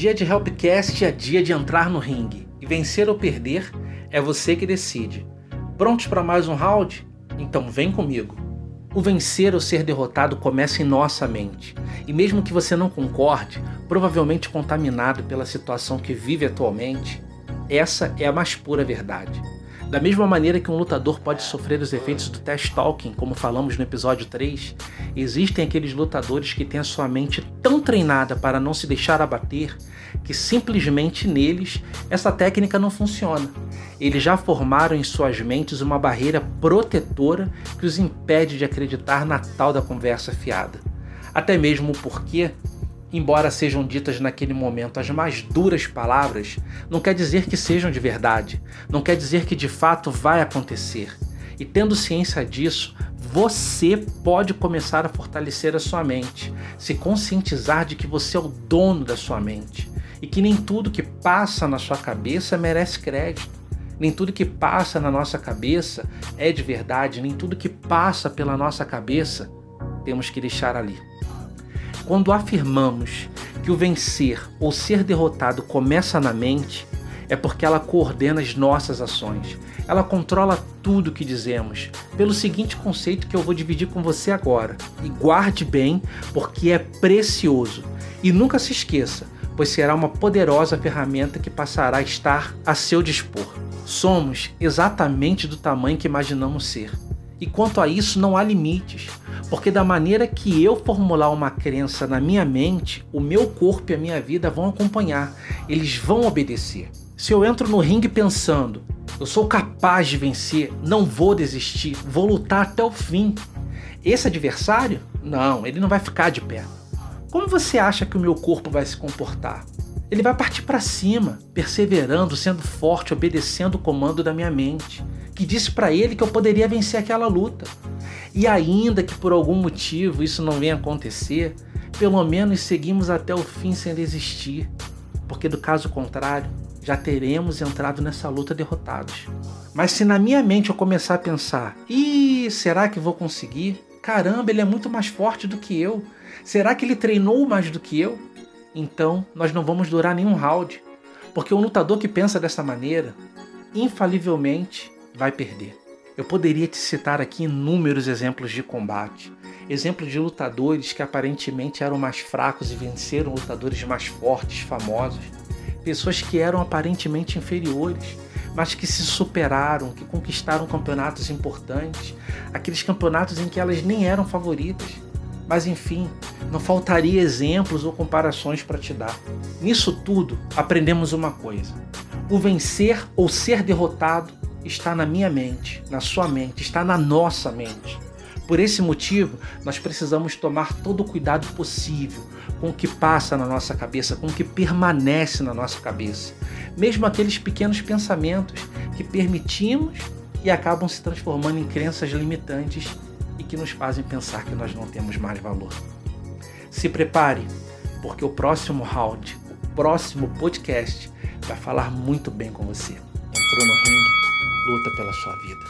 Dia de Helpcast é dia de entrar no ringue. E vencer ou perder é você que decide. Prontos para mais um round? Então vem comigo. O vencer ou ser derrotado começa em nossa mente. E mesmo que você não concorde, provavelmente contaminado pela situação que vive atualmente, essa é a mais pura verdade. Da mesma maneira que um lutador pode sofrer os efeitos do test talking, como falamos no episódio 3, existem aqueles lutadores que têm a sua mente tão treinada para não se deixar abater que simplesmente neles essa técnica não funciona. Eles já formaram em suas mentes uma barreira protetora que os impede de acreditar na tal da conversa fiada. Até mesmo porque embora sejam ditas naquele momento as mais duras palavras, não quer dizer que sejam de verdade, não quer dizer que de fato vai acontecer. E tendo ciência disso, você pode começar a fortalecer a sua mente, se conscientizar de que você é o dono da sua mente e que nem tudo que passa na sua cabeça merece crédito. Nem tudo que passa na nossa cabeça é de verdade, nem tudo que passa pela nossa cabeça temos que deixar ali. Quando afirmamos que o vencer ou ser derrotado começa na mente, é porque ela coordena as nossas ações. Ela controla tudo o que dizemos, pelo seguinte conceito que eu vou dividir com você agora. E guarde bem, porque é precioso. E nunca se esqueça, pois será uma poderosa ferramenta que passará a estar a seu dispor. Somos exatamente do tamanho que imaginamos ser. E quanto a isso, não há limites. Porque da maneira que eu formular uma crença na minha mente, o meu corpo e a minha vida vão acompanhar, eles vão obedecer. Se eu entro no ringue pensando, eu sou capaz de vencer, não vou desistir, vou lutar até o fim. Esse adversário? Não, ele não vai ficar de pé. Como você acha que o meu corpo vai se comportar? Ele vai partir para cima, perseverando, sendo forte, obedecendo o comando da minha mente, que disse para ele que eu poderia vencer aquela luta. E ainda que por algum motivo isso não venha acontecer, pelo menos seguimos até o fim sem desistir, porque do caso contrário, já teremos entrado nessa luta derrotados. Mas se na minha mente eu começar a pensar: "Ih, será que vou conseguir? Caramba, ele é muito mais forte do que eu. Será que ele treinou mais do que eu?" Então, nós não vamos durar nenhum round, porque um lutador que pensa dessa maneira, infalivelmente vai perder. Eu poderia te citar aqui inúmeros exemplos de combate, exemplos de lutadores que aparentemente eram mais fracos e venceram lutadores mais fortes, famosos, pessoas que eram aparentemente inferiores, mas que se superaram, que conquistaram campeonatos importantes, aqueles campeonatos em que elas nem eram favoritas. Mas enfim, não faltaria exemplos ou comparações para te dar. Nisso tudo, aprendemos uma coisa: o vencer ou ser derrotado está na minha mente, na sua mente, está na nossa mente. Por esse motivo, nós precisamos tomar todo o cuidado possível com o que passa na nossa cabeça, com o que permanece na nossa cabeça. Mesmo aqueles pequenos pensamentos que permitimos e acabam se transformando em crenças limitantes e que nos fazem pensar que nós não temos mais valor. Se prepare, porque o próximo round, o próximo podcast vai falar muito bem com você. Entrou no ringue luta pela sua vida.